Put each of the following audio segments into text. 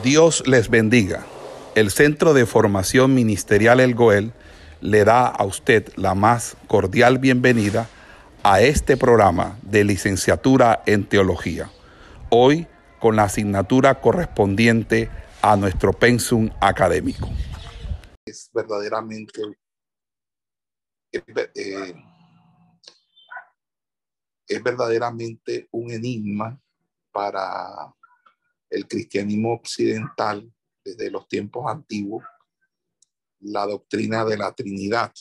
Dios les bendiga. El Centro de Formación Ministerial El Goel le da a usted la más cordial bienvenida a este programa de licenciatura en teología. Hoy con la asignatura correspondiente a nuestro pensum académico. Es verdaderamente eh, es verdaderamente un enigma para el cristianismo occidental desde los tiempos antiguos la doctrina de la Trinidad.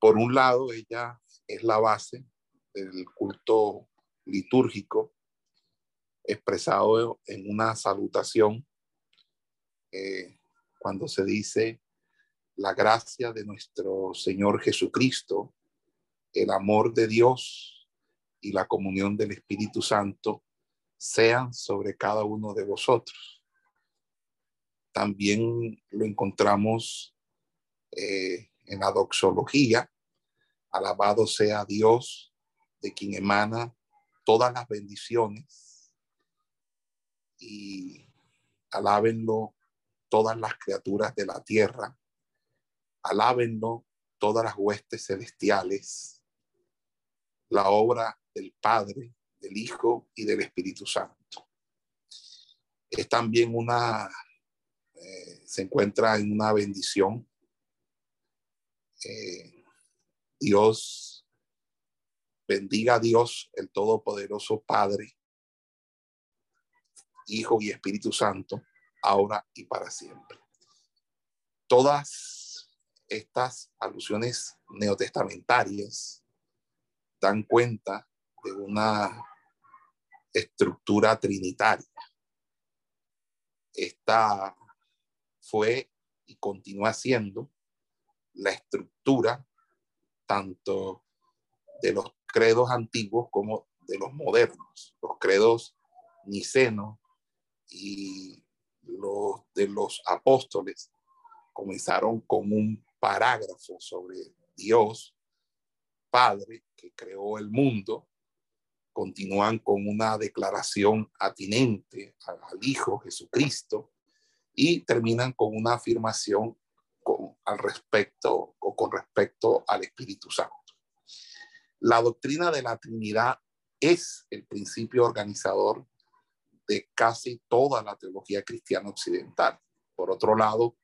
Por un lado, ella es la base del culto litúrgico expresado en una salutación eh, cuando se dice la gracia de nuestro Señor Jesucristo, el amor de Dios y la comunión del Espíritu Santo sean sobre cada uno de vosotros. También lo encontramos eh, en la doxología. Alabado sea Dios, de quien emana todas las bendiciones. Y alábenlo todas las criaturas de la tierra. Alábenlo todas las huestes celestiales. La obra del Padre del Hijo y del Espíritu Santo. Es también una, eh, se encuentra en una bendición. Eh, Dios, bendiga a Dios, el Todopoderoso Padre, Hijo y Espíritu Santo, ahora y para siempre. Todas estas alusiones neotestamentarias dan cuenta de una estructura trinitaria. Esta fue y continúa siendo la estructura tanto de los credos antiguos como de los modernos. Los credos nicenos y los de los apóstoles comenzaron con un parágrafo sobre Dios Padre que creó el mundo continúan con una declaración atinente al Hijo Jesucristo y terminan con una afirmación con, al respecto o con respecto al Espíritu Santo. La doctrina de la Trinidad es el principio organizador de casi toda la teología cristiana occidental. Por otro lado,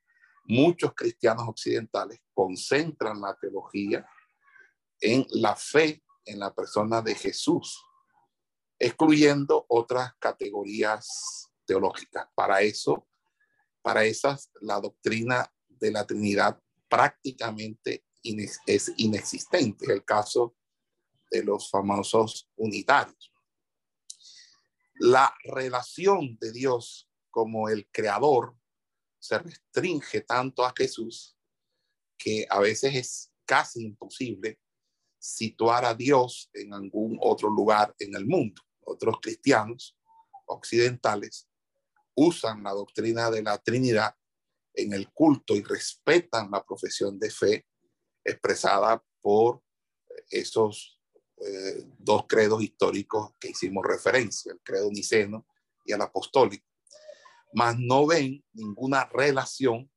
muchos cristianos occidentales concentran la teología en la fe en la persona de Jesús excluyendo otras categorías teológicas. Para eso, para esas, la doctrina de la Trinidad prácticamente es inexistente. El caso de los famosos unitarios. La relación de Dios como el creador se restringe tanto a Jesús que a veces es casi imposible situar a Dios en algún otro lugar en el mundo. Otros cristianos occidentales usan la doctrina de la Trinidad en el culto y respetan la profesión de fe expresada por esos eh, dos credos históricos que hicimos referencia, el credo niceno y el apostólico, mas no ven ninguna relación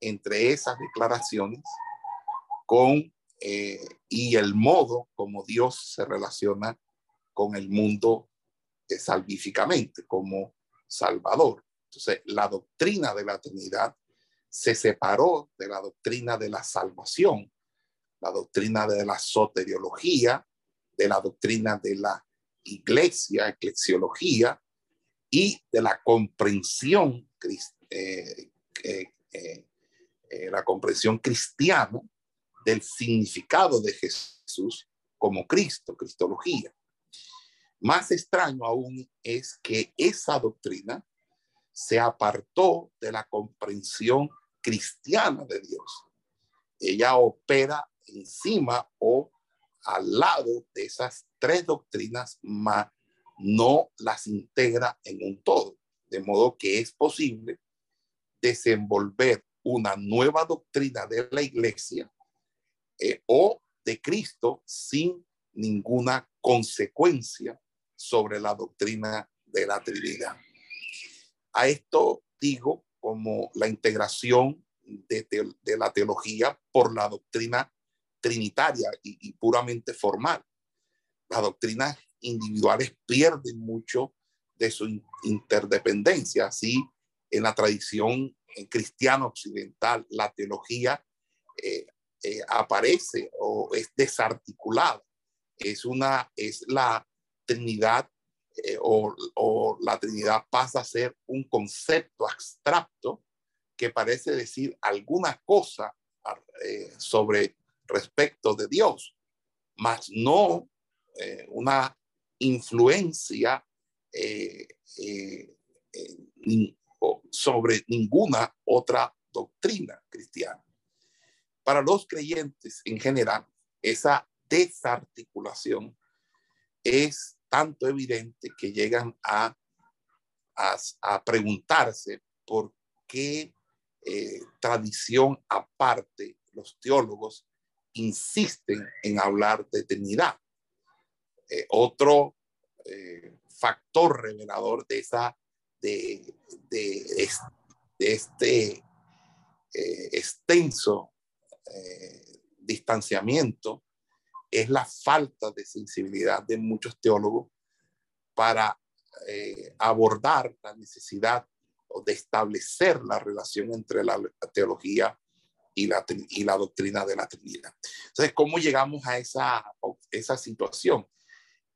entre esas declaraciones con eh, y el modo como Dios se relaciona con el mundo salvíficamente, como Salvador. Entonces, la doctrina de la Trinidad se separó de la doctrina de la salvación, la doctrina de la soteriología, de la doctrina de la iglesia, eclesiología, y de la comprensión, eh, eh, eh, la comprensión cristiana del significado de Jesús como Cristo, cristología. Más extraño aún es que esa doctrina se apartó de la comprensión cristiana de Dios. Ella opera encima o al lado de esas tres doctrinas, mas no las integra en un todo. De modo que es posible desenvolver una nueva doctrina de la iglesia eh, o de Cristo sin ninguna consecuencia sobre la doctrina de la Trinidad. A esto digo como la integración de, la teología por la doctrina trinitaria y, puramente formal. Las doctrinas individuales pierden mucho de su interdependencia. Así, en la tradición cristiana occidental, la teología eh, eh, aparece o es desarticulada. Es, una, es la Trinidad eh, o, la Trinidad pasa a ser un concepto abstracto que parece decir alguna cosa eh, sobre respecto de Dios, mas no una influencia sobre ninguna otra doctrina cristiana. Para los creyentes en general, esa desarticulación es tanto evidente que llegan a, a, preguntarse por qué eh, tradición aparte los teólogos insisten en hablar de eternidad. Eh, otro eh, factor revelador de esa de, de, este extenso eh, distanciamiento es la falta de sensibilidad de muchos teólogos para eh, abordar la necesidad de establecer la relación entre la, teología y la, y la doctrina de la Trinidad. Entonces, ¿cómo llegamos a esa, esa situación?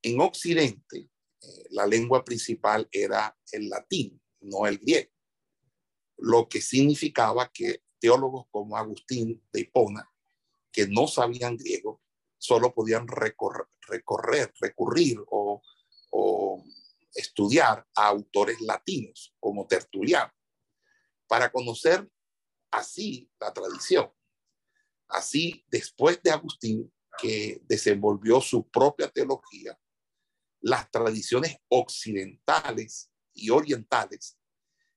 En Occidente, eh, la lengua principal era el latín, no el griego, lo que significaba que teólogos como Agustín de Hipona, que no sabían griego, solo podían recorrer, recurrir o, estudiar a autores latinos como Tertuliano, para conocer así la tradición. Así, después de Agustín, que desenvolvió su propia teología, las tradiciones occidentales y orientales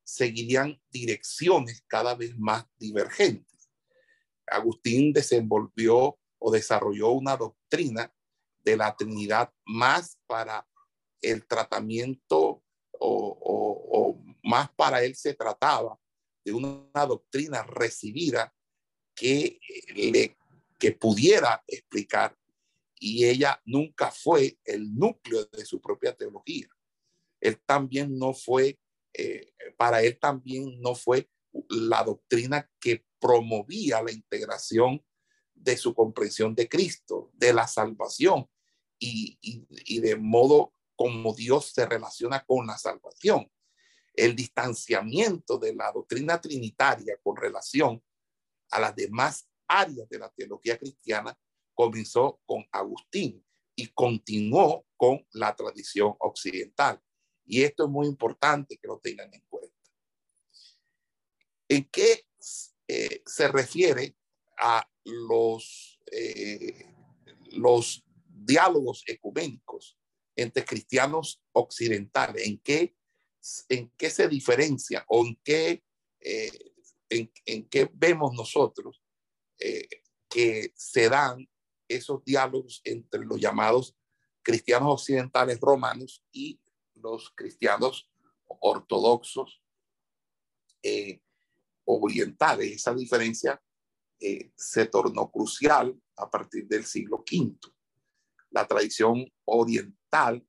seguirían direcciones cada vez más divergentes. Agustín desenvolvió o desarrolló una doctrina de la Trinidad más para el tratamiento o, más para él se trataba de una doctrina recibida que, le, que pudiera explicar y ella nunca fue el núcleo de su propia teología. Él también no fue eh, para él también no fue la doctrina que promovía la integración de su comprensión de Cristo, de la salvación y, y, de modo como Dios se relaciona con la salvación. El distanciamiento de la doctrina trinitaria con relación a las demás áreas de la teología cristiana comenzó con Agustín y continuó con la tradición occidental. Y esto es muy importante que lo tengan en cuenta. ¿En qué eh, se refiere a los, eh, los diálogos ecuménicos entre cristianos occidentales? ¿En qué, en qué se diferencia o en qué, eh, en, en, qué vemos nosotros que se dan esos diálogos entre los llamados cristianos occidentales romanos y los cristianos ortodoxos eh, orientales. Esa diferencia eh, se tornó crucial a partir del siglo V. La tradición oriental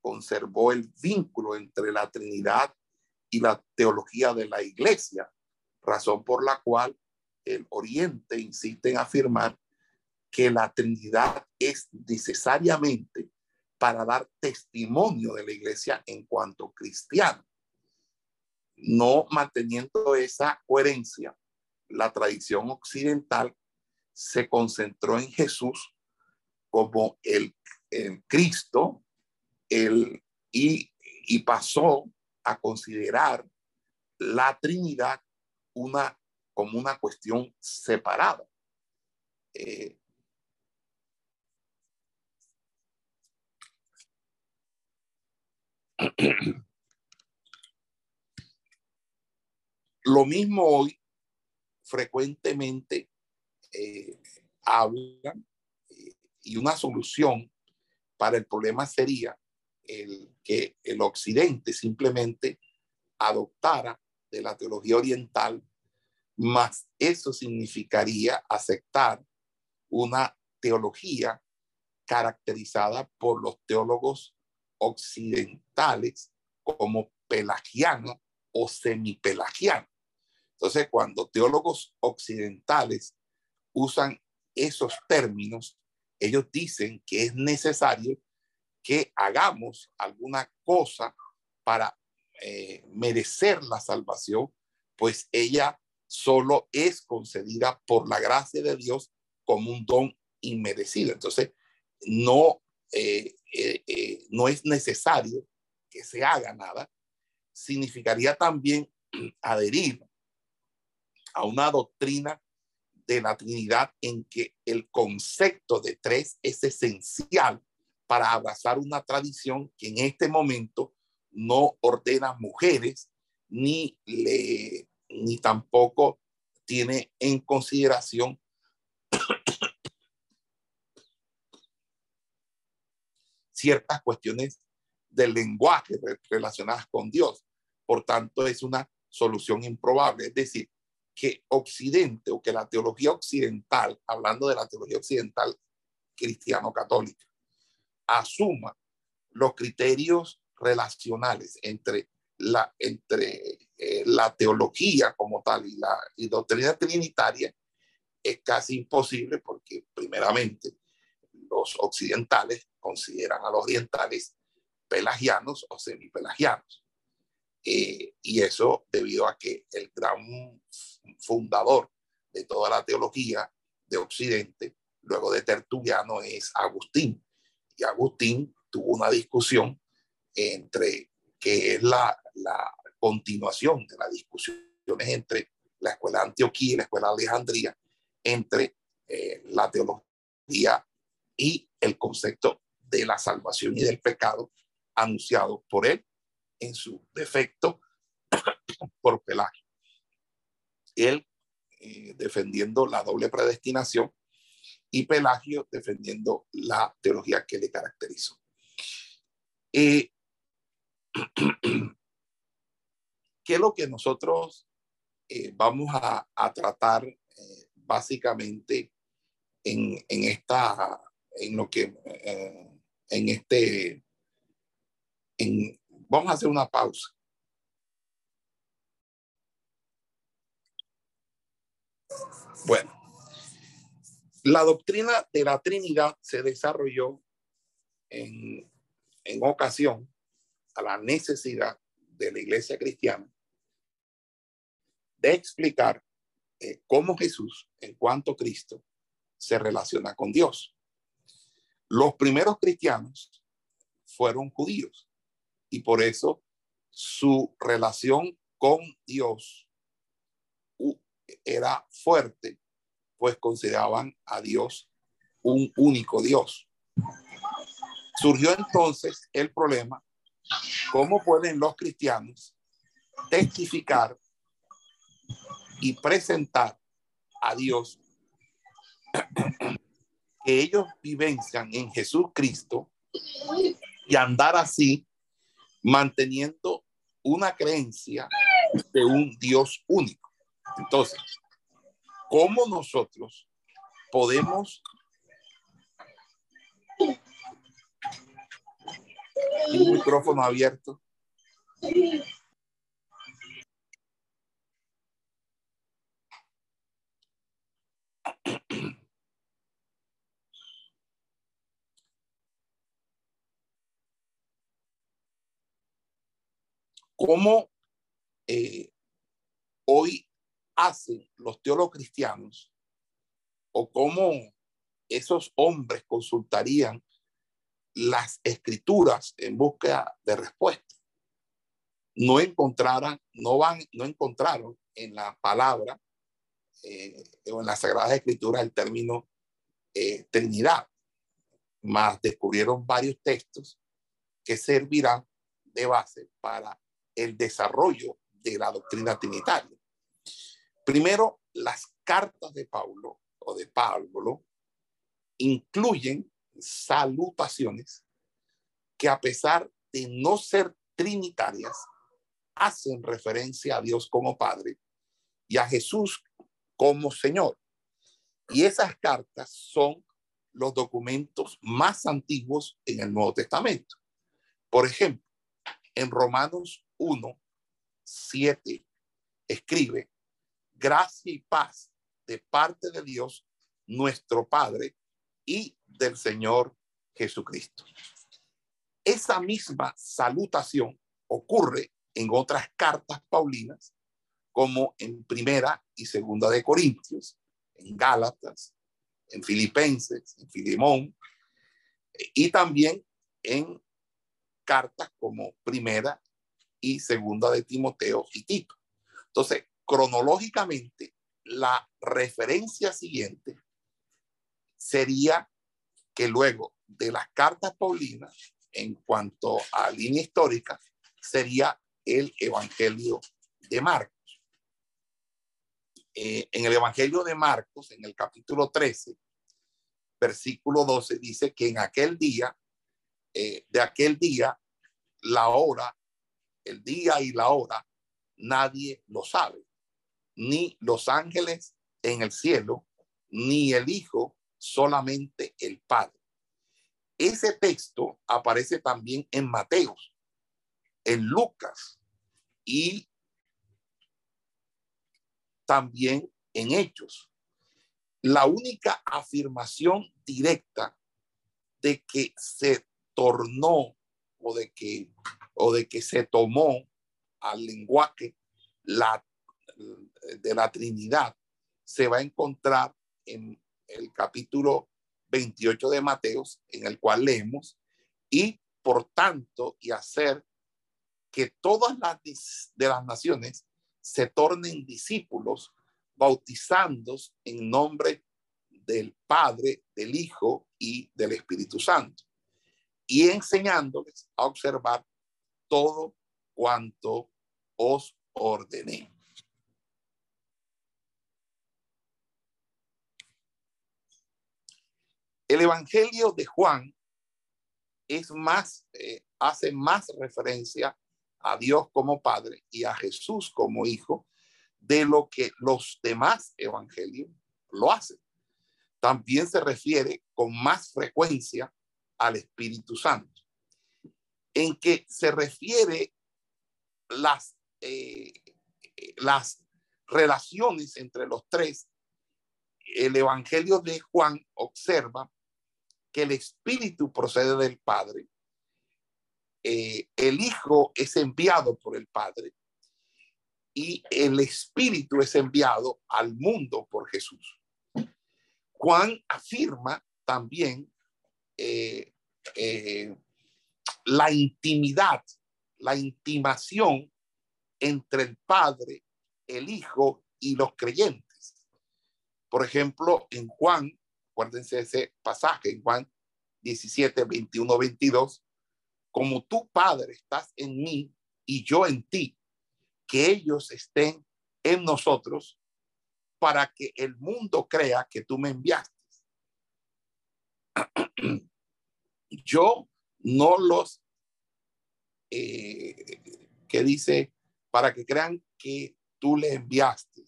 conservó el vínculo entre la Trinidad y la teología de la Iglesia, razón por la cual el Oriente insiste en afirmar que la Trinidad es necesariamente para dar testimonio de la iglesia en cuanto cristiano. No manteniendo esa coherencia, la tradición occidental se concentró en Jesús como el, Cristo el, y, pasó a considerar la Trinidad una, como una cuestión separada. Eh, Lo mismo hoy, frecuentemente eh, hablan eh, y una solución para el problema sería el que el occidente simplemente adoptara de la teología oriental, más eso significaría aceptar una teología caracterizada por los teólogos occidentales como pelagiano o semipelagiano. Entonces, cuando teólogos occidentales usan esos términos, ellos dicen que es necesario que hagamos alguna cosa para eh, merecer la salvación, pues ella solo es concedida por la gracia de Dios como un don inmerecido. Entonces, no, eh, eh, no es necesario que se haga nada. Significaría también adherir a una doctrina de la Trinidad en que el concepto de tres es esencial para abrazar una tradición que en este momento no ordena mujeres ni le ni tampoco tiene en consideración ciertas cuestiones del lenguaje relacionadas con Dios. Por tanto, es una solución improbable. Es decir, que Occidente o que la teología occidental, hablando de la teología occidental cristiano-católica, asuma los criterios relacionales entre la, entre, eh, la teología como tal y la doctrina trinitaria, es casi imposible porque primeramente los occidentales consideran a los orientales pelagianos o semipelagianos. Eh, y eso debido a que el gran fundador de toda la teología de Occidente, luego de Tertuliano, es Agustín. Y Agustín tuvo una discusión entre, que es la, continuación de las discusiones entre la escuela de Antioquía y la escuela de Alejandría, entre eh, la teología y el concepto de la salvación y del pecado anunciado por él en su defecto por Pelagio. Él eh, defendiendo la doble predestinación y Pelagio defendiendo la teología que le caracterizó. Eh, ¿Qué es lo que nosotros eh, vamos a, a tratar básicamente en, en, esta, en lo que, en este, en, vamos a hacer una pausa. Bueno, la doctrina de la Trinidad se desarrolló en, en ocasión a la necesidad de la iglesia cristiana de explicar eh, cómo Jesús, en cuanto Cristo, se relaciona con Dios. Los primeros cristianos fueron judíos y por eso su relación con Dios era fuerte, pues consideraban a Dios un único Dios. Surgió entonces el problema, ¿cómo pueden los cristianos testificar y presentar a Dios que ellos vivencian en Jesucristo y andar así manteniendo una creencia de un Dios único. Entonces, ¿cómo nosotros podemos un micrófono abierto? ¿Cómo eh, hoy hacen los teólogos cristianos o cómo esos hombres consultarían las escrituras en busca de respuesta? No encontraran, no van, no encontraron en la palabra eh, o en la Sagrada Escritura el término eh, Trinidad, más descubrieron varios textos que servirán de base para el desarrollo de la doctrina trinitaria. Primero, las cartas de Pablo o de Pablo incluyen salutaciones que a pesar de no ser trinitarias, hacen referencia a Dios como Padre y a Jesús como Señor. Y esas cartas son los documentos más antiguos en el Nuevo Testamento. Por ejemplo, en Romanos 1, 7, escribe, gracia y paz de parte de Dios, nuestro Padre, y del Señor Jesucristo. Esa misma salutación ocurre en otras cartas paulinas, como en Primera y Segunda de Corintios, en Gálatas, en Filipenses, en Filimón, y también en cartas como Primera y Segunda de Timoteo y Tito. Entonces, cronológicamente, la referencia siguiente sería que luego de las cartas paulinas, en cuanto a línea histórica, sería el Evangelio de Marcos. Eh, en el Evangelio de Marcos, en el capítulo 13, versículo 12, dice que en aquel día, eh, de aquel día, la hora, el día y la hora, nadie lo sabe, ni los ángeles en el cielo, ni el Hijo, solamente el Padre. Ese texto aparece también en Mateos, en Lucas y también en Hechos. La única afirmación directa de que se tornó o de que, o de que se tomó al lenguaje la, de la Trinidad se va a encontrar en el capítulo 28 de Mateos, en el cual leemos, y por tanto, y hacer que todas las de las naciones se tornen discípulos, bautizándose en nombre del Padre, del Hijo y del Espíritu Santo, y enseñándoles a observar todo cuanto os ordené. El Evangelio de Juan es más, eh, hace más referencia a Dios como Padre y a Jesús como Hijo de lo que los demás evangelios lo hacen. También se refiere con más frecuencia al Espíritu Santo, en que se refiere las, eh, las relaciones entre los tres. El Evangelio de Juan observa que el Espíritu procede del Padre, eh, el Hijo es enviado por el Padre y el Espíritu es enviado al mundo por Jesús. Juan afirma también eh, la intimidad, la intimación entre el Padre, el Hijo y los creyentes. Por ejemplo, en Juan Acuérdense ese pasaje en Juan 17, 21, 22. Como tu Padre estás en mí y yo en ti, que ellos estén en nosotros para que el mundo crea que tú me enviaste. Yo no los, eh, que dice, para que crean que tú le enviaste.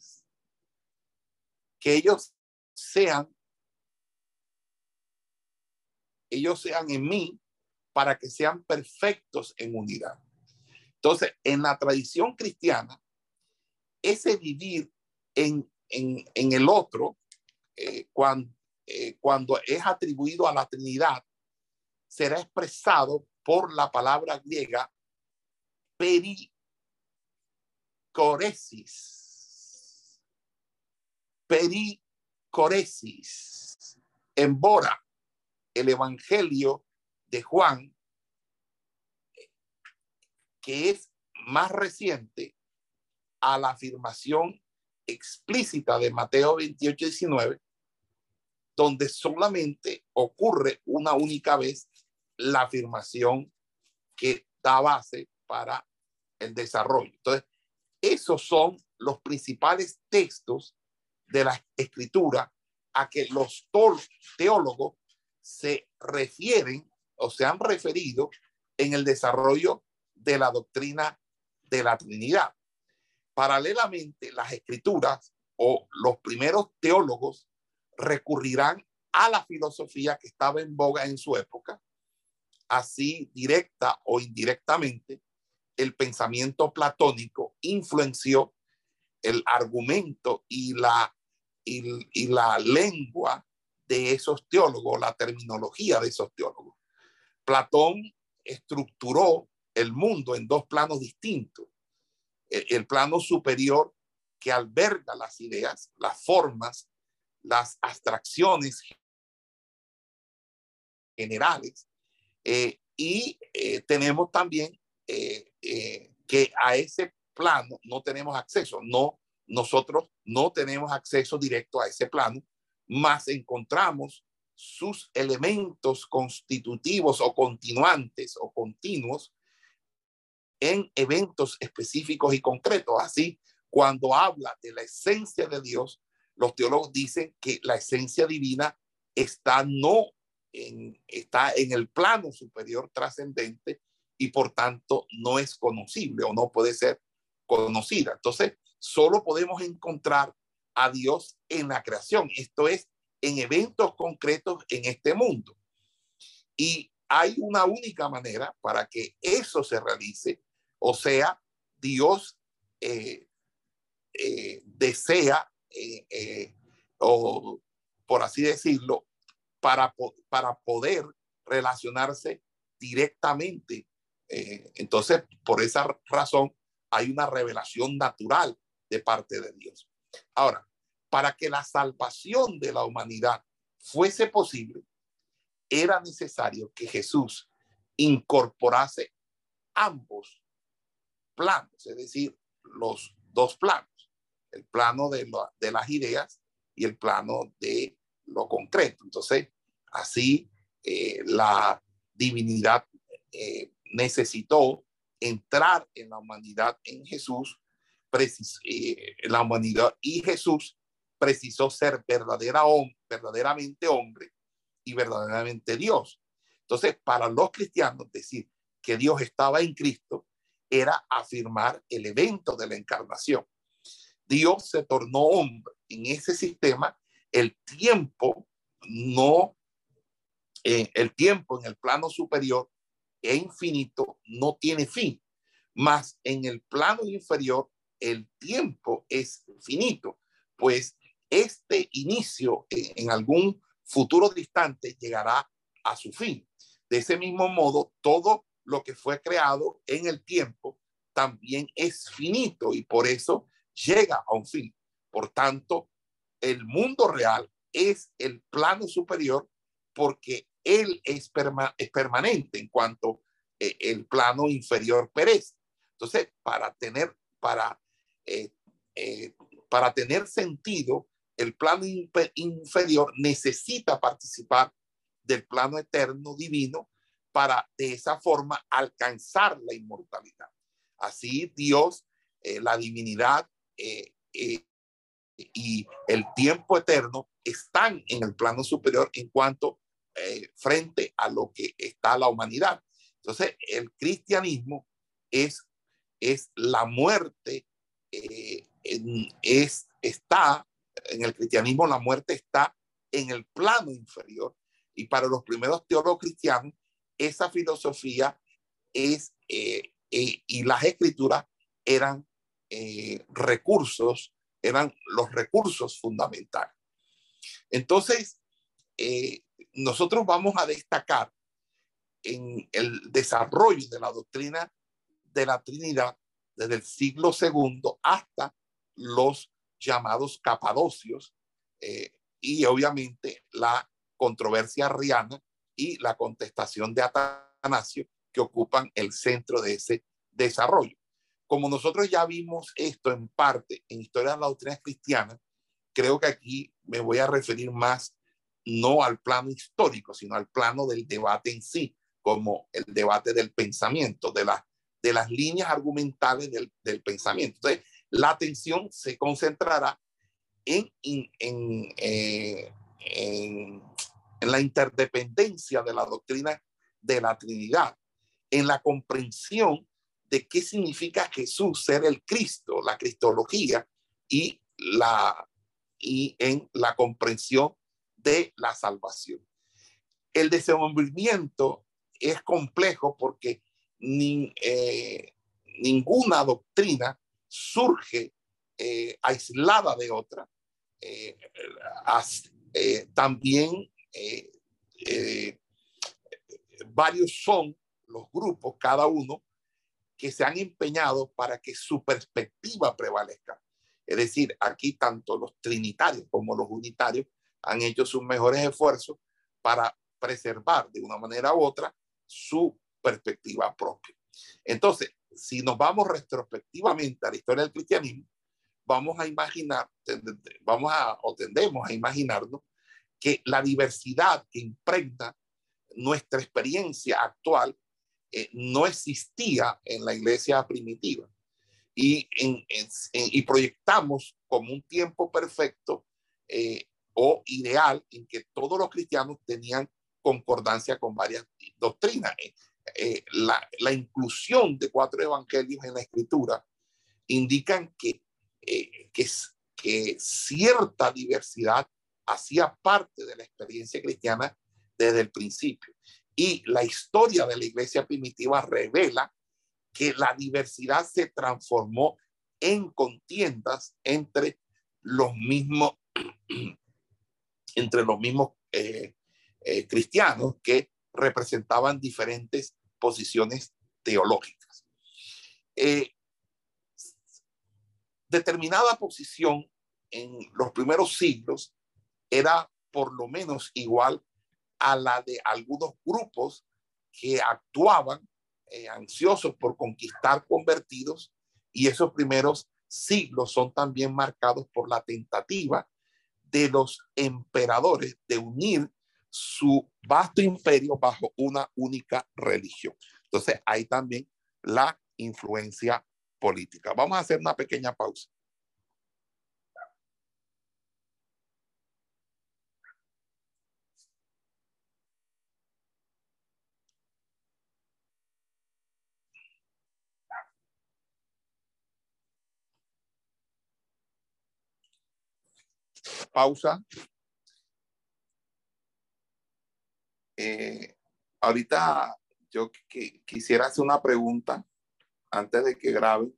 Que ellos sean ellos sean en mí para que sean perfectos en unidad. Entonces, en la tradición cristiana, ese vivir en, el otro, eh, cuando, eh, cuando es atribuido a la Trinidad, será expresado por la palabra griega pericoresis. Pericoresis. Embora el Evangelio de Juan, que es más reciente a la afirmación explícita de Mateo 28, 19, donde solamente ocurre una única vez la afirmación que da base para el desarrollo. Entonces, esos son los principales textos de la escritura a que los teólogos se refieren o se han referido en el desarrollo de la doctrina de la Trinidad. Paralelamente, las escrituras o los primeros teólogos recurrirán a la filosofía que estaba en boga en su época, así directa o indirectamente, el pensamiento platónico influenció el argumento y la, y, la lengua de esos teólogos, la terminología de esos teólogos. Platón estructuró el mundo en dos planos distintos. el, plano superior que alberga las ideas, las formas, las abstracciones generales. Eh, y eh, tenemos también eh, que a ese plano no tenemos acceso. No, nosotros no tenemos acceso directo a ese plano, más encontramos sus elementos constitutivos o continuantes o continuos en eventos específicos y concretos. Así, cuando habla de la esencia de Dios, los teólogos dicen que la esencia divina está no está en el plano superior trascendente y por tanto no es conocible o no puede ser conocida. Entonces, solo podemos encontrar a Dios en la creación, esto es, en eventos concretos en este mundo. Y hay una única manera para que eso se realice, o sea, Dios eh, eh, desea eh, o por así decirlo, para, para poder relacionarse directamente. Eh, entonces, por esa razón, hay una revelación natural de parte de Dios. Ahora, para que la salvación de la humanidad fuese posible, era necesario que Jesús incorporase ambos planos, es decir, los dos planos el plano de, de las ideas y el plano de lo concreto. Entonces, así eh, la divinidad eh, necesitó entrar en la humanidad en Jesús, eh, en la humanidad y Jesús precisó ser verdadera, verdaderamente hombre y verdaderamente Dios. Entonces, para los cristianos, decir que Dios estaba en Cristo era afirmar el evento de la encarnación. Dios se tornó hombre. En ese sistema, el tiempo no, eh, el tiempo en el plano superior e infinito no tiene fin, mas en el plano inferior el tiempo es finito, pues este inicio en algún futuro distante llegará a su fin. De ese mismo modo, todo lo que fue creado en el tiempo también es finito y por eso llega a un fin. Por tanto, el mundo real es el plano superior porque él es, permanente en cuanto eh, el plano inferior perece. Entonces, para tener, para, eh, eh, para tener sentido, el plano inferior necesita participar del plano eterno divino para de esa forma alcanzar la inmortalidad. Así Dios, la divinidad, y el tiempo eterno están en el plano superior en cuanto eh, frente a lo que está la humanidad. Entonces, el cristianismo es, es la muerte, es, está, en el cristianismo la muerte está en el plano inferior. Y para los primeros teólogos cristianos, esa filosofía es, y las escrituras eran eh, recursos eran los recursos fundamentales. Entonces, eh, nosotros vamos a destacar en el desarrollo de la doctrina de la Trinidad desde el siglo segundo hasta los llamados capadocios eh, y obviamente la controversia arriana y la contestación de Atanasio que ocupan el centro de ese desarrollo. Como nosotros ya vimos esto en parte en Historia de la Doctrina Cristiana, creo que aquí me voy a referir más no al plano histórico, sino al plano del debate en sí, como el debate del pensamiento, de, la, de las líneas argumentales del, del pensamiento. Entonces, la atención se concentrará en, en, eh, en, en, la interdependencia de la doctrina de la Trinidad, en la comprensión de qué significa Jesús ser el Cristo, la cristología y la y en la comprensión de la salvación. El desenvolvimiento es complejo porque eh, ninguna doctrina surge eh, aislada de otra. Eh, también varios son los grupos, cada uno, que se han empeñado para que su perspectiva prevalezca. Es decir, aquí tanto los trinitarios como los unitarios han hecho sus mejores esfuerzos para preservar de una manera u otra su perspectiva propia. Entonces, si nos vamos retrospectivamente a la historia del cristianismo, vamos a imaginar, vamos a, o tendemos a imaginarnos que la diversidad que impregna nuestra experiencia actual eh, no existía en la iglesia primitiva y, proyectamos como un tiempo perfecto eh, o ideal en que todos los cristianos tenían concordancia con varias doctrinas. Eh, eh, la, inclusión de cuatro evangelios en la escritura indican que, que, que cierta diversidad hacía parte de la experiencia cristiana desde el principio. Y la historia de la iglesia primitiva revela que la diversidad se transformó en contiendas entre los mismos, entre los mismos eh, eh, cristianos que representaban diferentes posiciones teológicas. Eh, determinada posición en los primeros siglos era por lo menos igual a la de algunos grupos que actuaban ansiosos por conquistar convertidos y esos primeros siglos son también marcados por la tentativa de los emperadores de unir su vasto imperio bajo una única religión. Entonces, hay también la influencia política. Vamos a hacer una pequeña pausa. Pausa. Eh, ahorita yo quisiera hacer una pregunta antes de que grabe.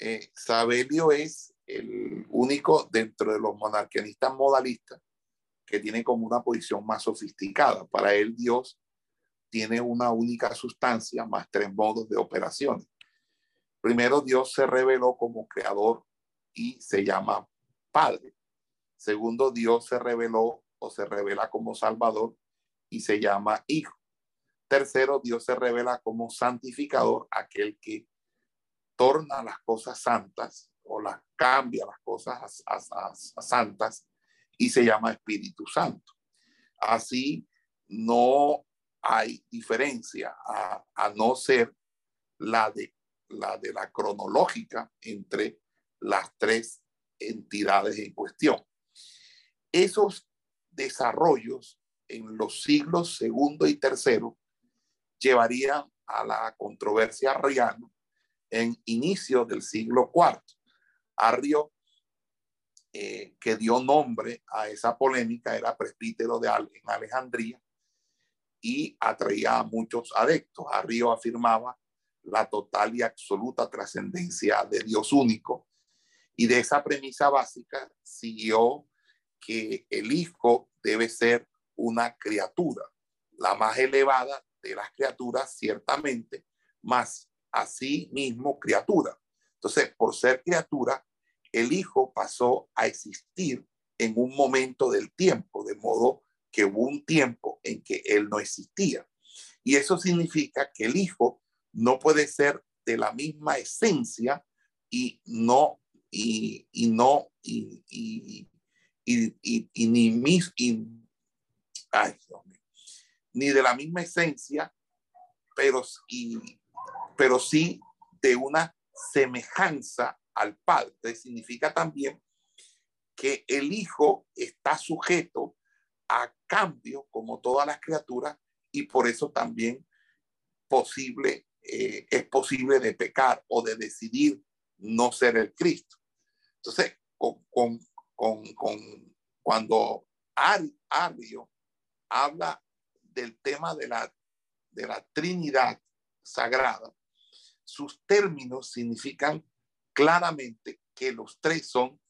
Eh, Sabelio es el único dentro de los monarquianistas modalistas que tiene como una posición más sofisticada. Para él Dios tiene una única sustancia más tres modos de operaciones. Primero, Dios se reveló como creador y se llama Padre. Segundo, Dios se reveló o se revela como Salvador y se llama Hijo. Tercero, Dios se revela como santificador, aquel que torna las cosas santas o las cambia las cosas a, santas y se llama Espíritu Santo. Así no hay diferencia a, a no ser la de la de la cronológica entre las tres entidades en cuestión. Esos desarrollos en los siglos segundo y tercero llevarían a la controversia arriana en inicio del siglo cuarto. Arrio, eh, que dio nombre a esa polémica, era presbítero de en Alejandría y atraía a muchos adeptos. Arrio afirmaba la total y absoluta trascendencia de Dios único. Y de esa premisa básica siguió que el Hijo debe ser una criatura, la más elevada de las criaturas, ciertamente, más así mismo criatura. Entonces, por ser criatura, el Hijo pasó a existir en un momento del tiempo, de modo que hubo un tiempo en que Él no existía. Y eso significa que el Hijo no puede ser de la misma esencia y no, y, no, y, y, ni mis, ni de la misma esencia, pero, pero sí de una semejanza al Padre. Significa también que el Hijo está sujeto a cambio como todas las criaturas y por eso también posible, eh, es posible de pecar o de decidir no ser el Cristo. Entonces, con, con, con, cuando Arrio habla del tema de la, de la Trinidad sagrada, sus términos significan claramente que los tres son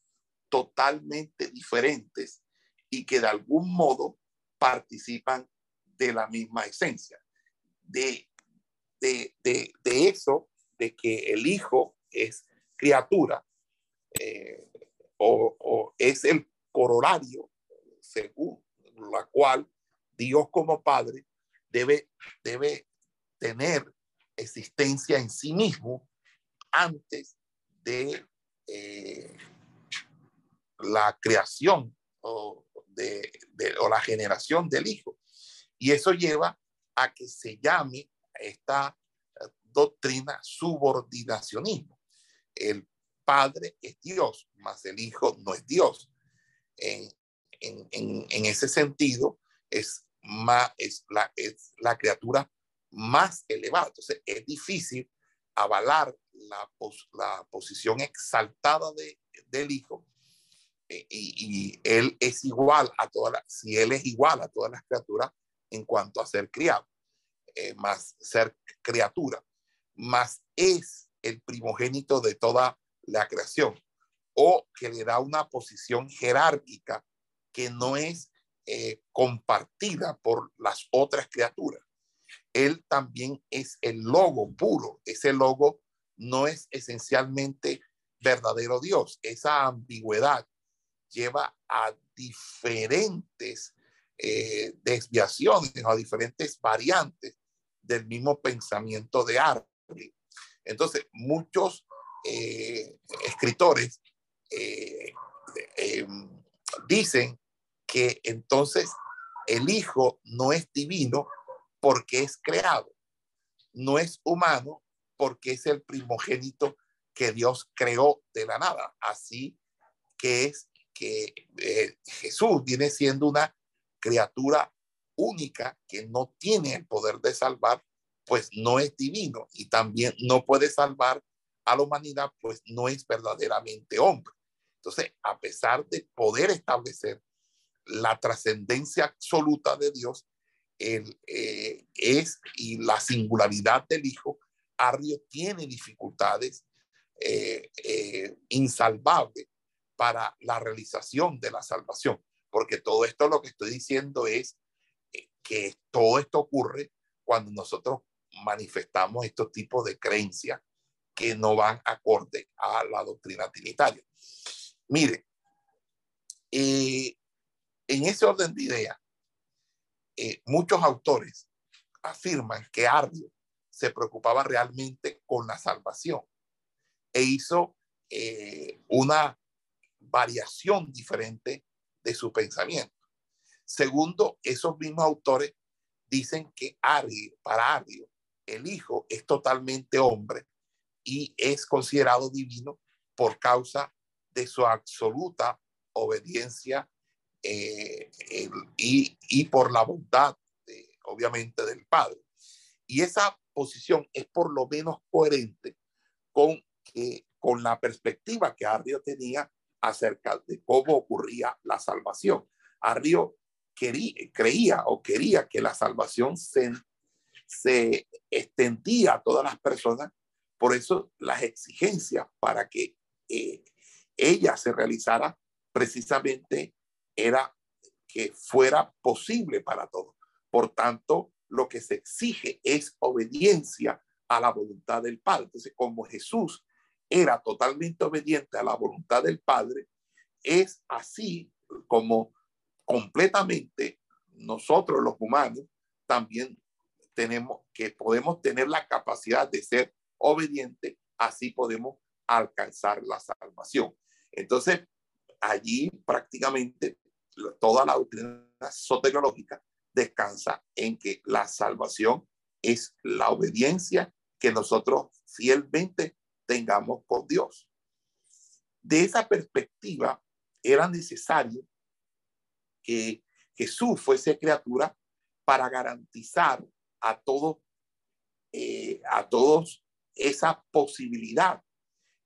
totalmente diferentes y que de algún modo participan de la misma esencia. De, de, de, eso, de que el Hijo es criatura eh, o, o, es el corolario según la cual Dios como Padre debe, debe tener existencia en sí mismo antes de eh, la creación o, de, o la generación del Hijo. Y eso lleva a que se llame esta eh, doctrina subordinacionismo. El Padre es Dios, mas el Hijo no es Dios. En, en, en, ese sentido, es, más, es, la, es la criatura más elevada. Entonces, es difícil avalar la, la posición exaltada de, del Hijo eh, y, y, él es igual a todas si él es igual a todas las criaturas en cuanto a ser criado, eh, más ser criatura, más es el primogénito de toda la creación, o que le da una posición jerárquica que no es eh, compartida por las otras criaturas. Él también es el logo puro, ese logo no es esencialmente verdadero Dios, esa ambigüedad lleva a diferentes eh, desviaciones a diferentes variantes del mismo pensamiento de Arri. Entonces, muchos eh, escritores eh, em, dicen que entonces el Hijo no es divino porque es creado, no es humano porque es el primogénito que Dios creó de la nada. Así que es que eh, Jesús viene siendo una criatura única que no tiene el poder de salvar, pues no es divino y también no puede salvar a la humanidad, pues no es verdaderamente hombre. Entonces, a pesar de poder establecer la trascendencia absoluta de Dios, el, eh, es y la singularidad del Hijo, Arrio tiene dificultades eh, eh, insalvables para la realización de la salvación, porque todo esto lo que estoy diciendo es que todo esto ocurre cuando nosotros manifestamos estos tipos de creencias que no van acorde a la doctrina trinitaria. Mire, eh, en ese orden de ideas, eh, muchos autores afirman que Ardio se preocupaba realmente con la salvación e hizo eh, una variación diferente de su pensamiento. Segundo, esos mismos autores dicen que Ardio, para Ardio, el Hijo es totalmente hombre y es considerado divino por causa de su absoluta obediencia eh, y, por la bondad, obviamente, del Padre. Y esa posición es por lo menos coherente con, con la perspectiva que Arrio tenía acerca de cómo ocurría la salvación. Arrio creía o quería que la salvación se, se extendía a todas las personas. Por eso las exigencias para que eh, ella se realizara precisamente era que fuera posible para todos. Por tanto, lo que se exige es obediencia a la voluntad del Padre. Entonces, como Jesús era totalmente obediente a la voluntad del Padre, es así como completamente nosotros los humanos también tenemos que podemos tener la capacidad de ser obediente, así podemos alcanzar la salvación. Entonces, allí prácticamente toda la doctrina soteriológica descansa en que la salvación es la obediencia que nosotros fielmente tengamos con Dios. De esa perspectiva, era necesario que Jesús fuese criatura para garantizar a todo eh, a todos esa posibilidad.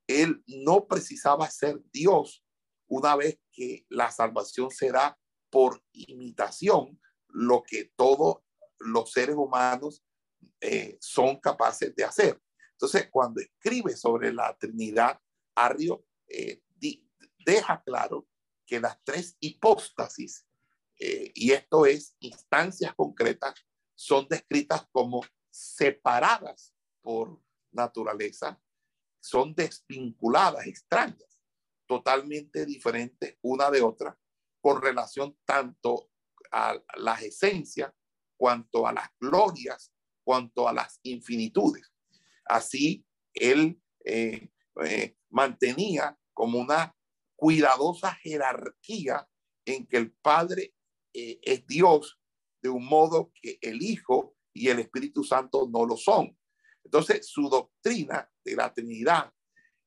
Él no precisaba ser Dios una vez que la salvación será por imitación, lo que todos los seres humanos eh, son capaces de hacer. Entonces, cuando escribe sobre la Trinidad, Arrio eh, deja claro que las tres hipóstasis, eh, y esto es instancias concretas, son descritas como separadas por naturaleza, son desvinculadas, extrañas, totalmente diferentes una de otra, con relación tanto a las esencias, cuanto a las glorias, cuanto a las infinitudes. Así, él eh, eh, mantenía como una cuidadosa jerarquía en que el Padre eh, es Dios de un modo que el Hijo y el Espíritu Santo no lo son. Entonces, su doctrina de la Trinidad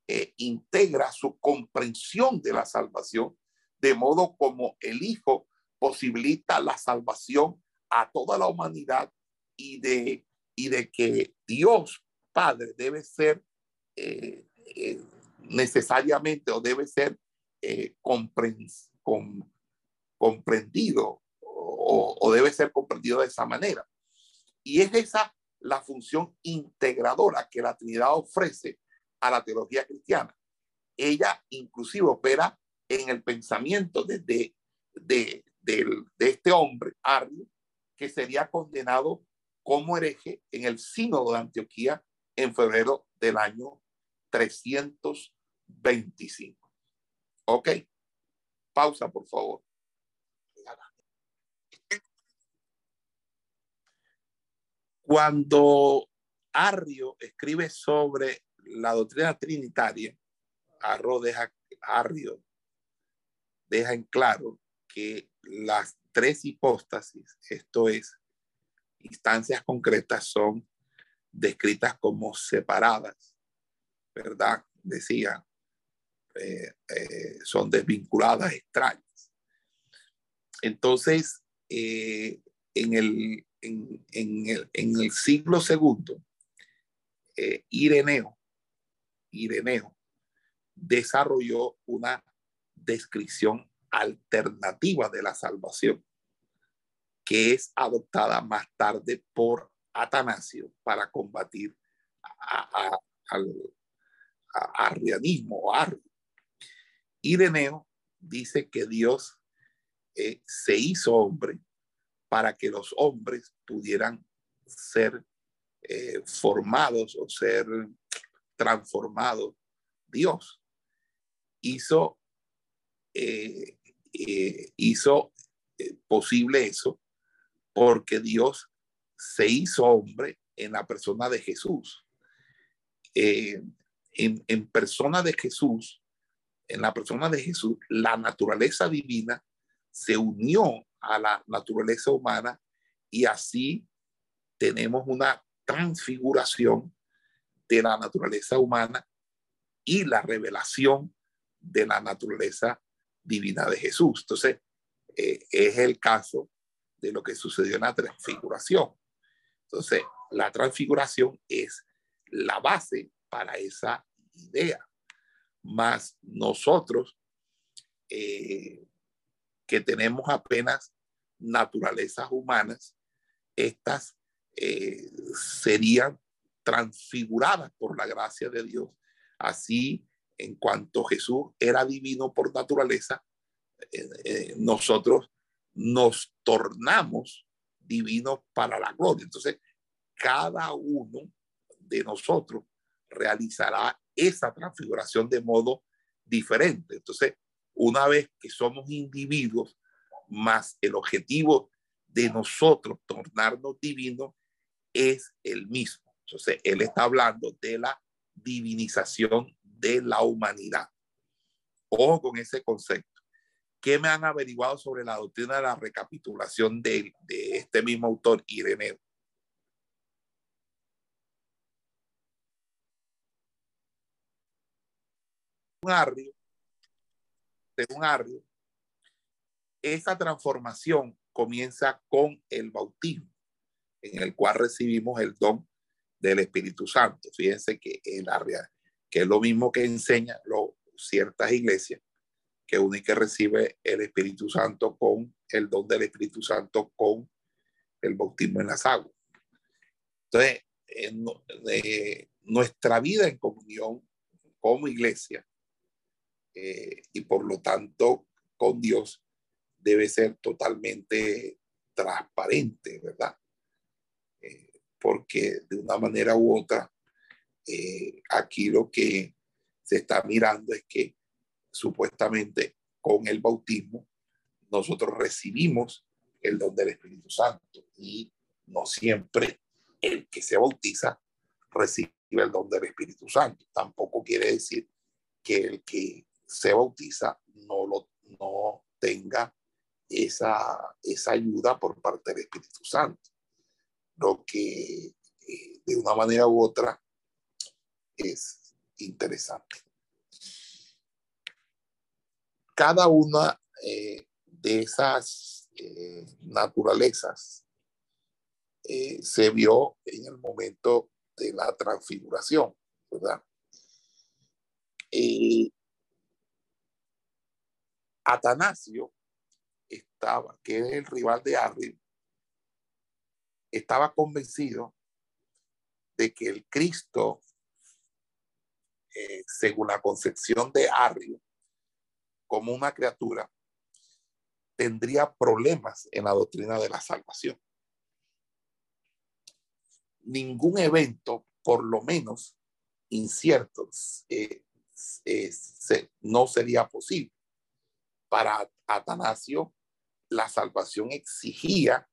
eh, integra su comprensión de la salvación, de modo como el Hijo posibilita la salvación a toda la humanidad y de, y de que Dios Padre debe ser eh, eh, necesariamente o debe ser comprendido o, debe ser comprendido de esa manera. Y es esa la función integradora que la Trinidad ofrece a la teología cristiana. Ella inclusive opera en el pensamiento de, de, este hombre, Arrio, que sería condenado como hereje en el sínodo de Antioquía en febrero del año 325. Ok, pausa por favor. Cuando Arrio escribe sobre la doctrina trinitaria, Arro deja, Arrio deja en claro que las tres hipóstasis, esto es, instancias concretas, son descritas como separadas, ¿verdad? Decía, eh, eh, son desvinculadas, extrañas. Entonces, eh, en el en, el, siglo segundo, Ireneo, Ireneo desarrolló una descripción alternativa de la salvación que es adoptada más tarde por Atanasio para combatir al arrianismo o Ireneo dice que Dios eh, se hizo hombre para que los hombres pudieran ser eh, formados o ser transformados. Dios hizo, eh, hizo posible eso porque Dios se hizo hombre en la persona de Jesús. En, en persona de Jesús, en la persona de Jesús, la naturaleza divina se unió a la naturaleza humana y así tenemos una transfiguración de la naturaleza humana y la revelación de la naturaleza divina de Jesús. Entonces, eh, es el caso de lo que sucedió en la transfiguración. Entonces, la transfiguración es la base para esa idea. Más nosotros eh, que tenemos apenas naturalezas humanas, estas eh, serían transfiguradas por la gracia de Dios. Así, en cuanto Jesús era divino por naturaleza, eh, nosotros nos tornamos divinos para la gloria. Entonces, cada uno de nosotros realizará esa transfiguración de modo diferente. Entonces, una vez que somos individuos, más el objetivo de nosotros tornarnos divinos es el mismo. Entonces, él está hablando de la divinización de la humanidad. Ojo con ese concepto. ¿Qué me han averiguado sobre la doctrina de la recapitulación de, de este mismo autor, Ireneo? Un arrio según Arrio, esa transformación comienza con el bautismo, en el cual recibimos el don del Espíritu Santo. Fíjense que, en la, que es lo mismo que enseña lo, ciertas iglesias, que uno y que recibe el Espíritu Santo con el don del Espíritu Santo con el bautismo en las aguas. Entonces, nuestra vida en comunión como iglesia eh, y por lo tanto con Dios debe ser totalmente transparente, ¿verdad? Eh, porque de una manera u otra, eh, aquí lo que se está mirando es que supuestamente con el bautismo nosotros recibimos el don del Espíritu Santo y no siempre el que se bautiza recibe el don del Espíritu Santo. Tampoco quiere decir que el que se bautiza no lo no tenga esa, esa ayuda por parte del Espíritu Santo. Lo que eh, de una manera u otra es interesante. Cada una eh, de esas eh, naturalezas se vio en el momento de la transfiguración, ¿verdad? Atanasio estaba, que es el rival de Arrio, estaba convencido de que el Cristo, eh, según la concepción de Arrio, como una criatura, tendría problemas en la doctrina de la salvación. Ningún evento, por lo menos incierto, eh, eh, no sería posible. Para Atanasio, la salvación exigía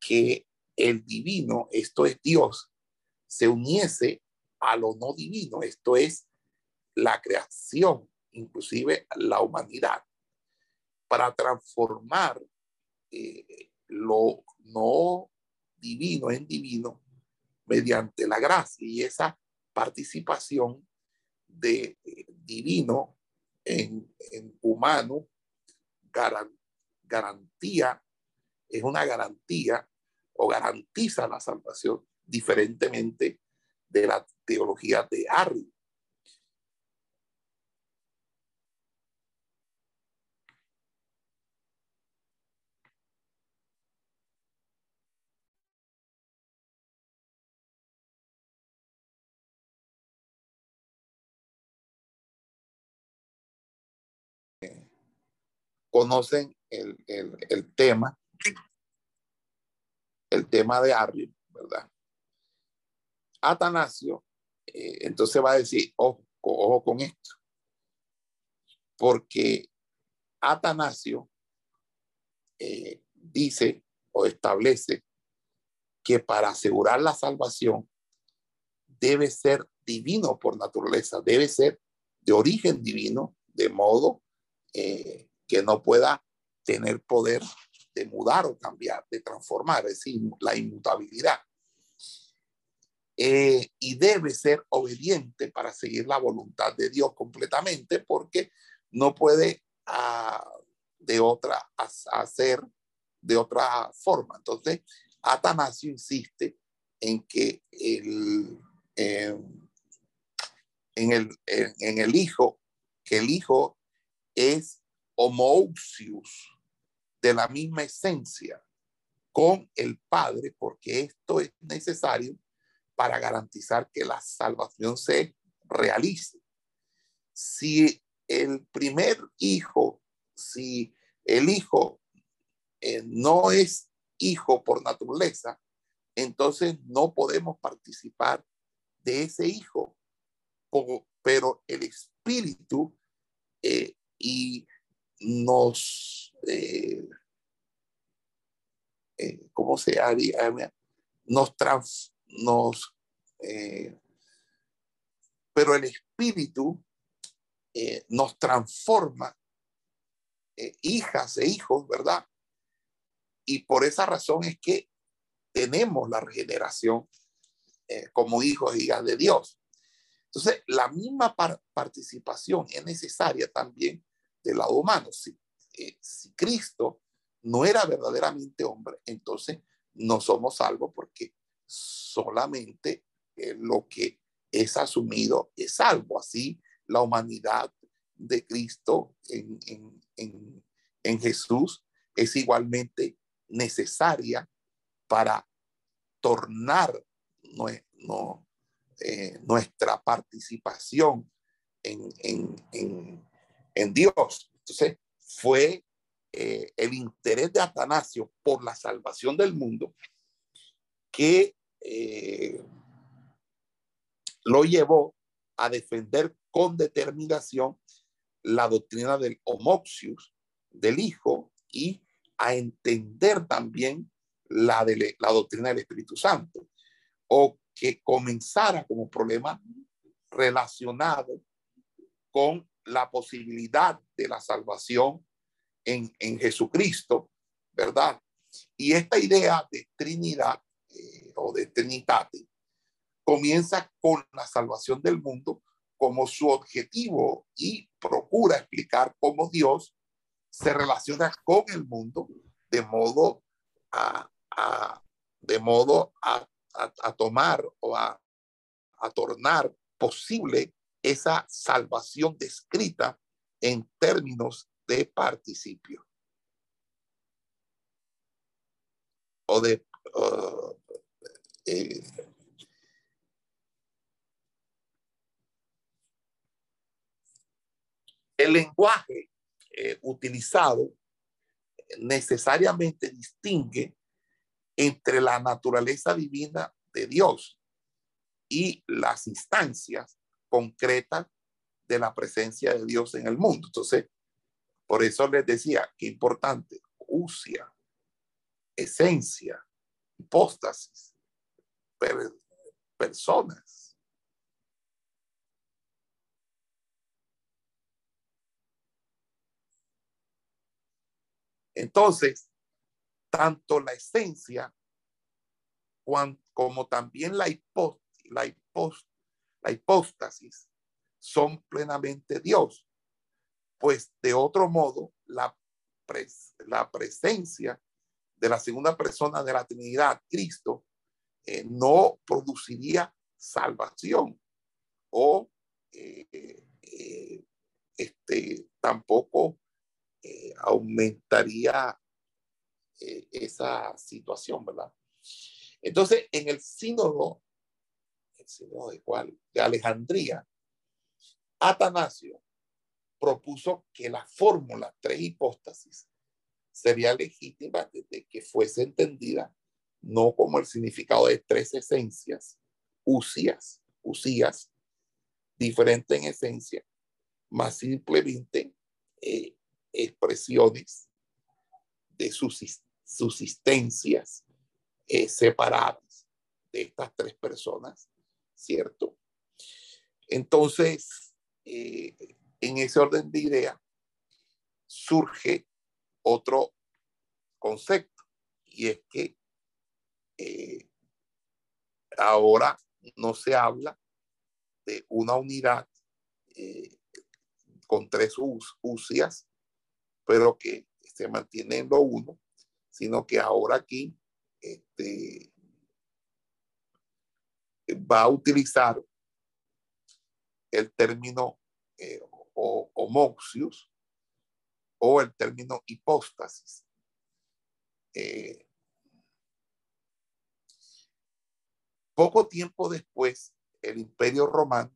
que el divino, esto es Dios, se uniese a lo no divino, esto es la creación, inclusive la humanidad, para transformar eh, lo no divino en divino mediante la gracia y esa participación de eh, divino en, en humano garantía, es una garantía o garantiza la salvación diferentemente de la teología de Harry. Conocen el, tema, el tema de Arrio, ¿verdad? Atanasio, eh, entonces va a decir, ojo, ojo con esto, porque Atanasio eh, dice o establece que para asegurar la salvación debe ser divino por naturaleza, debe ser de origen divino, de modo eh, que no pueda tener poder de mudar o cambiar, de transformar, es decir, la inmutabilidad. Eh, y debe ser obediente para seguir la voluntad de Dios completamente porque no puede ah, de otra hacer de otra forma. Entonces, Atanasio insiste en que el, en, el, en el hijo, que el hijo es homoousius, de la misma esencia con el Padre, porque esto es necesario para garantizar que la salvación se realice. Si el primer hijo, si el hijo eh, no es hijo por naturaleza, entonces no podemos participar de ese hijo. pero el espíritu eh, y nos, eh, eh, ¿cómo se haría? Nos, trans, nos eh, pero el espíritu nos transforma hijas e hijos, ¿verdad? Y por esa razón es que tenemos la regeneración como hijos y hijas de Dios. Entonces, la misma participación es necesaria también del lado humano. Si, eh, si Cristo no era verdaderamente hombre, entonces no somos salvos porque solamente eh, lo que es asumido es salvo. Así la humanidad de Cristo en, en Jesús es igualmente necesaria para tornar eh, nuestra participación en, Dios. Entonces, fue eh, el interés de Atanasio por la salvación del mundo que eh, lo llevó a defender con determinación la doctrina del homoxius, del Hijo, y a entender también la, de, la doctrina del Espíritu Santo, o que comenzara como problema relacionado con la posibilidad de la salvación en, en Jesucristo, ¿verdad? Y esta idea de Trinidad eh, o de Trinitate comienza con la salvación del mundo como su objetivo y procura explicar cómo Dios se relaciona con el mundo de modo a, de modo a, tomar o a, a tornar posible esa salvación descrita en términos de participio. O de uh, el lenguaje eh, utilizado necesariamente distingue entre la naturaleza divina de Dios y las instancias concretas de la presencia de Dios en el mundo. Entonces, por eso les decía que importante, usia, esencia, hipóstasis, personas. Entonces, tanto la esencia como también la, la, la hipóstasis son plenamente Dios, pues de otro modo la, la presencia de la segunda persona de la Trinidad, Cristo, eh, no produciría salvación o eh, eh, este, tampoco aumentaría esa situación, ¿verdad? Entonces, en el sínodo, el sínodo de cuál? De Alejandría, Atanasio propuso que la fórmula tres hipóstasis sería legítima desde que fuese entendida no como el significado de tres esencias, usías, usías, diferentes en esencia, más simplemente eh, expresiones de subsistencias eh, separadas de estas tres personas, ¿cierto? Entonces, eh, en ese orden de idea, surge otro concepto, y es que eh, ahora no se habla de una unidad con tres usias, pero que se mantiene en lo uno, sino que ahora aquí este, va a utilizar el término eh, homoxius o el término hipóstasis. Eh, poco tiempo después, el imperio romano,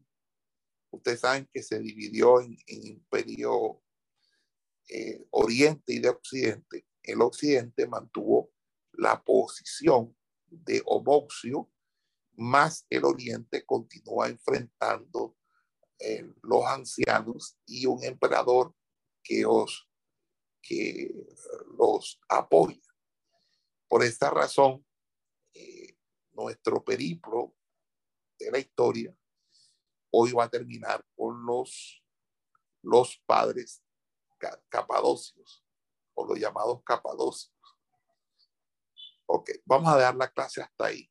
ustedes saben que se dividió en, imperio eh, oriente y de occidente. El occidente mantuvo la posición de homoxio, más el oriente continúa enfrentando eh, los ancianos y un emperador que, os, que los apoya. Por esta razón, eh, nuestro periplo de la historia hoy va a terminar con los, los padres capadocios o los llamados capadocios. Ok, vamos a dar la clase hasta ahí.